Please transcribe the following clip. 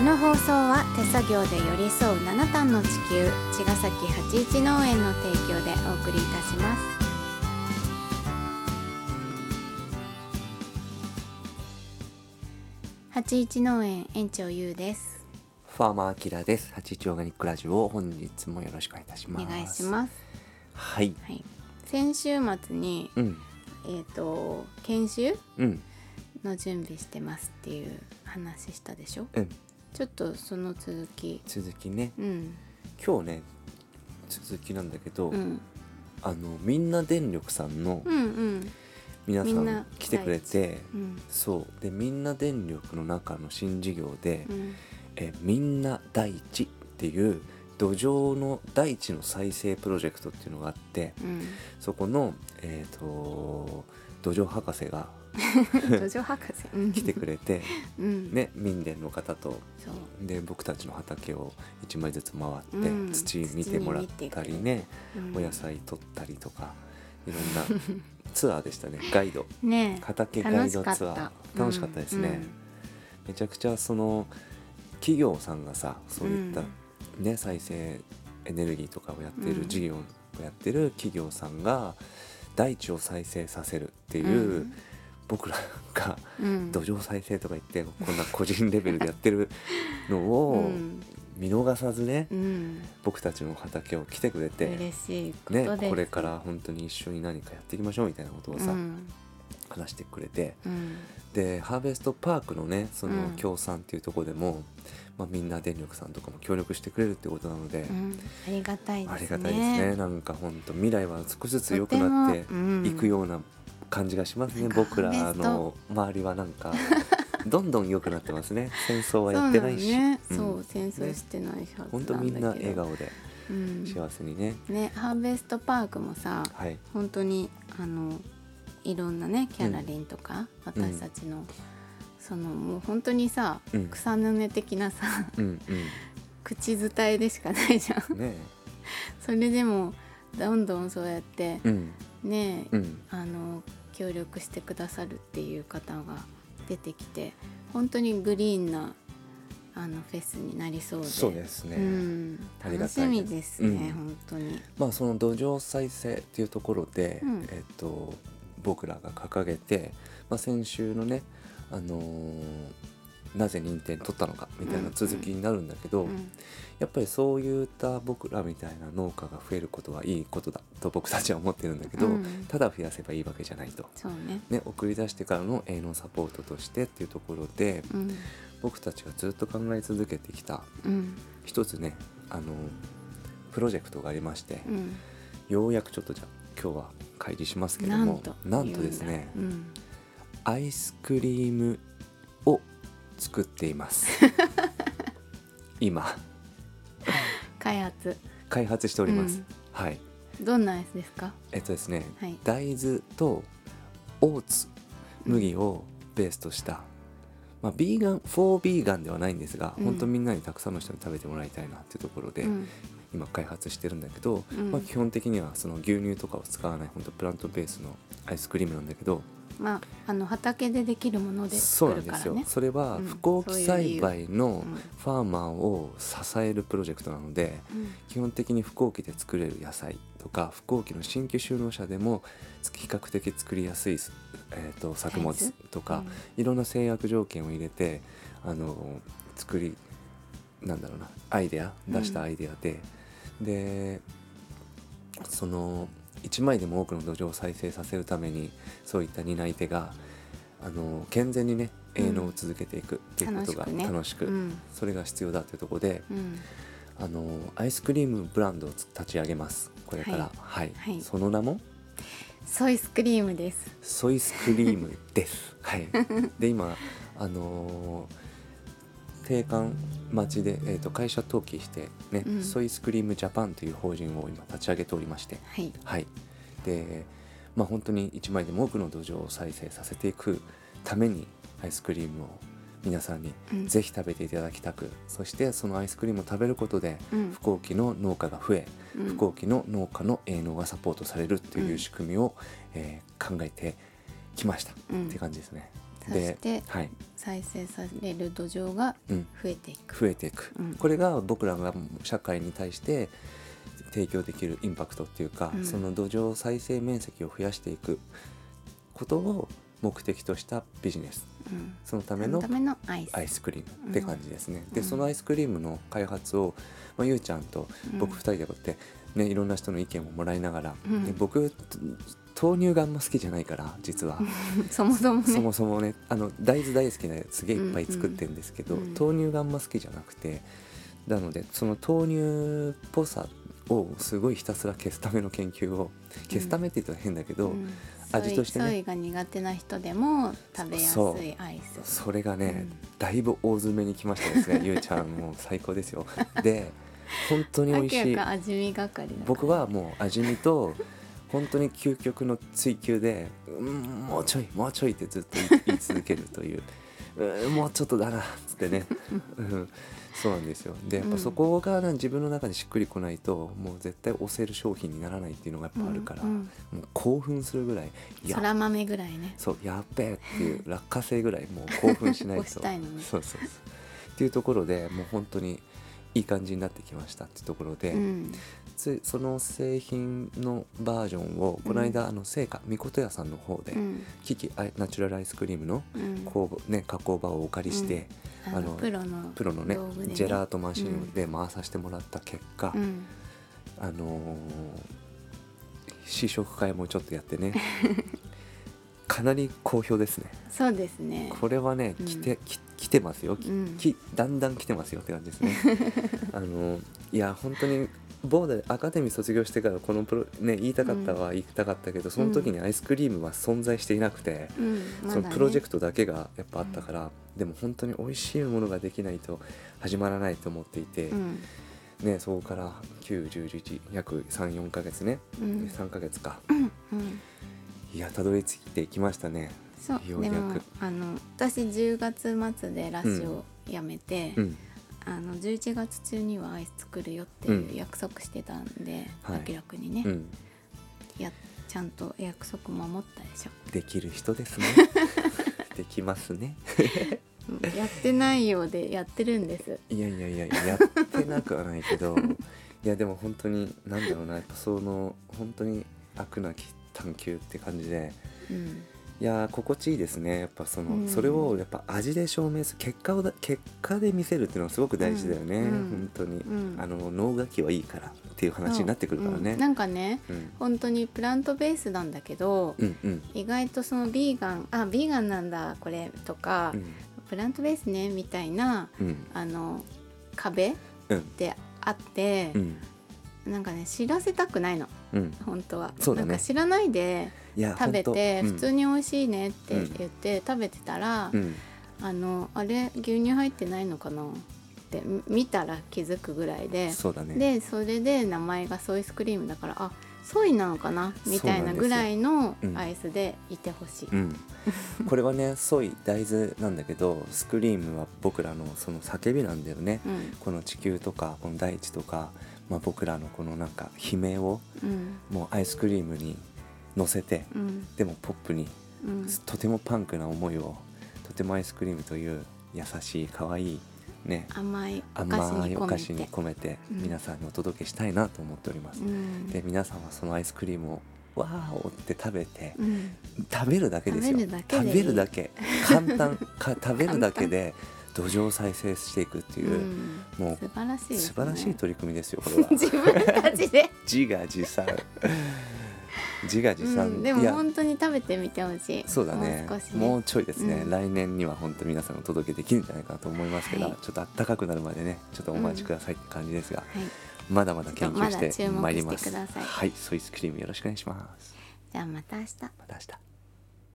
この放送は手作業で寄り添う七段の地球茅ヶ崎八一農園の提供でお送りいたします八一農園園長ゆうですファーマーアキラです。八一オーガニックラジオ本日もよろしくお願いいたしおます。願いしますはい。はい先週末にうんえっ、と研修うんの準備してますっていう話したでしょ？うん。ちょっとその続き。続きね。うん。今日ね続きなんだけど、うん。あのみんな電力さんのうんうん。皆さみんなん来てくれて、うん。そう。でみんな電力の中の新事業で、うん。えみんな大地っていう土壌の大地の再生プロジェクトっていうのがあってうん。そこのえっ、と土壌博士が 土壌博士。うん。来てくれてうん。ね民電の方とで僕たちの畑を1枚ずつ回って、うん。土見てもらったりね、うん。お野菜取ったりとかいろんな ツアーでしたね。ガイド。ね。え畑ガイドツアー。楽しかった楽しかったですね、めちゃくちゃその企業さんがさそういった、ね再生エネルギーとかをやってうん。る事業をやってる企業さんが大地を再生させるっていう、うん僕らがうん。土壌再生とか言ってこんな個人レベルでやってるのうをん。見逃さずね、うん。僕たちの畑を来てくれて、嬉しいことね、これから本当に一緒に何かやっていきましょうみたいなことをさ、うん。話してくれてうん。でハーベストパークのねそのうん。協賛っていうところでも、まあ、みんな電力さんとかも協力してくれるってことなので、うん。ありがたいですね。ありがたいですね。なんか本当未来は少しずつ良くなっていくような感じがしますね、僕らの周りはなんか どんどん良くなってますね。戦争はやってないし。ね。うん。そう戦争してないはず本当みんな笑顔でうん。幸せにね、ねハーベストパークもさはい。本当にあのいろんなねキャラリンとか、うん私たちの、そのもう本当にさ、うん。草の根的なさうん 口伝えでしかないじゃんうん。ね。それでもどんどんそうやってうん。ね、うん。あの協力してくださるっていう方が出てきて本当にグリーンなあのフェスになりそうで。そうですね、うん、楽しみですね、うん。本当に。まあその土壌再生っていうところで、うん。えっと僕らが掲げて、まあ、先週のね、あのーなぜ認定取ったのかみたいな続きになるんだけど、うんやっぱりそういった僕らみたいな農家が増えることはいいことだと僕たちは思ってるんだけど、うんただ増やせばいいわけじゃないと。そうね。ね、送り出してからの営農サポートとしてっていうところでうん僕たちがずっと考え続けてきたうん一つねあのプロジェクトがありまして、うん。ようやくちょっとじゃあ今日は開示しますけどもなんとですねアイスクリームを作っています。今。だ開発。開発しております、うん。はい。どんなアイスですか？えっとですね、はい。大豆とオーツ麦をベースとした、まあビーガンフォービーガンではないんですが、うん。本当みんなにたくさんの人に食べてもらいたいなっていうところで、うん。今開発してるんだけど、うん。まあ、基本的にはその牛乳とかを使わない本当プラントベースのアイスクリームなんだけどまああの畑でできるものでそう作るからねなんですよ。それはうん。不耕起栽培のうんファーマーを支えるプロジェクトなのでうん。基本的に不耕起で作れる野菜とか不耕起の新規就農者でも比較的作りやすい、えー、と作物とか、いろんな制約条件を入れてあの作りなんだろうなアイデア出したアイデアで、でその1枚でも多くの土壌を再生させるためにそういった担い手があの健全にねうん。営農を続けていくっていうことが楽しくそれが必要だというところでうん。あのアイスクリームブランドを立ち上げます。これから。はい、はい。その名も？ソイスクリームです。ソイスクリームです。はい。で今あのー定款待ちで、えー、と会社登記してね、うんソイスクリームジャパンという法人を今立ち上げておりまして、はい。はい。で、まあ本当に一枚でも多くの土壌を再生させていくためにアイスクリームを皆さんにうんぜひ食べていただきたく、そしてそのアイスクリームを食べることでうん不幸期の農家が増え、うん不幸期の農家の営農がサポートされるっていう仕組みを、えー考えてきました、うんって感じですね。そしてはい。再生される土壌がうん、増えていく、増えていく、うん。これが僕らが社会に対して提供できるインパクトっていうか、うん。その土壌再生面積を増やしていくことを目的としたビジネス。うん、そのためのアイス。クリームって感じですね、でうん。そのアイスクリームの開発を、まあ、ゆうちゃんと僕うん。2人でこうやって、ね、いろんな人の意見をもらいながら、うん。で僕と豆乳があんま好きじゃないから実は。そもそもね。そもそもね。あの大豆大好きなやつすげえいっぱい作ってるんですけど、うんうん豆乳があんま好きじゃなくてなのでその豆乳っぽさをすごいひたすら消すための研究を消すためって言ったら変だけど、うん。味としてね。ソイが苦手な人でも食べやすいアイス。それがね、うんだいぶ大詰めにきましたですねゆうちゃん。もう最高ですよ。で本当に美味しい。僕はもう味見と本当に究極の追求で「うんもうちょいもうちょい」ってずっと 言い続けるという「うんもうちょっとだな」っつってね、うん、そうなんですよ。でやっぱそこがな自分の中でしっくりこないともう絶対押せる商品にならないっていうのがやっぱあるから、うんうんもう興奮するぐらい「いそら豆ぐらいね。そうやっべえっていう落花生ぐらいもう興奮しないと。押したいのに。そうそうそう。っていうところでもう本当にいい感じになってきましたってところで、うん。つその製品のバージョンをこの間、あの成果みこと屋さんの方で、うん。キキアイナチュラルアイスクリームのうん。工房、ね、加工場をお借りして、あのあのプロのプロのねね。ジェラートマシンで回させてもらった結果、うん。あのー試食会もちょっとやってね かなり好評ですね。そうですね。これはねうん。来て,き、来てますよ、きうん。きだんだん来てますよって感じですね。あのいや本当にボーダーアカデミー卒業してからこのプロね言いたかったは言いたかったけど、その時にアイスクリームは存在していなくて、うん。まだね。そのプロジェクトだけがやっぱあったから、でも本当に美味しいものができないと始まらないと思っていて、うん。ねそこから91011約34ヶ月ね、うん。3ヶ月か。うんいやたどり着いてきましたね。そうでもあの私10月末でラッシュをやめて、うん。あの11月中にはアイス作るよってういうん。約束してたんで、はい。明らかにね、うん。やちゃんと約束守ったでしょ。できる人ですね。できますね。う んやってないようでやってるんです。いやいやいややってなくはないけど。いやでも本当になんだろうなやっぱその本当に飽くなき探求って感じで。うん。いやー心地いいですね。やっぱその、うん。それをやっぱ味で証明する結果をだ結果で見せるっていうのはすごく大事だよね、うん。うん。本当に、うん。あの脳書きはいいからっていう話になってくるからね。うん、なんかねうん。本当にプラントベースなんだけど、うんうん。意外とそのビーガンあビーガンなんだこれとか、うん。プラントベースねみたいなうん。あの壁っうんてあってう、ん。なんかね知らせたくないのうん。本当は。ね。なんか知らないで食べて普通に美味しいねって言って食べてたら、うん。うんあのあれ牛乳入ってないのかなってみ見たら気づくぐらいでそうだね。でそれで名前がソイスクリームだからあソイなのかなみたいなぐらいのうん。アイスでいてほしい。うん、これはね ソイ大豆なんだけどスクリームは僕らのその叫びなんだよね、うん。この地球とかこの大地とか、まあ、僕らのこのなんか悲鳴をうん。もうアイスクリームに乗せてうん。でもポップにうん。とてもパンクな思いをとてもアイスクリームという優しい可愛いね。甘いお菓子甘いに込めお菓子にて。込めてうん。皆さんにお届けしたいなと思っております、うん。で皆さんはそのアイスクリームをわーおって食べてうん。食べるだけですよ。食べるだけでいい。食べるだけ。簡単。か食べるだけで土壌を再生していくっていうう、ん。もう素晴らしいね。素晴らしい取り組みですよこれは。自分たちで、自画自賛。自画自賛、うん、でも本当に食べてみてほしい。そうだね。もう少しね。もうちょいですね、うん。来年には本当皆さんお届けできるんじゃないかなと思いますけど、はい。ちょっと暖かくなるまでねちょっとお待ちくださいって感じですが、はい。まだまだ研究して目まいりますはい。ソイスクリームよろしくお願いします。じゃあまた明日。また明日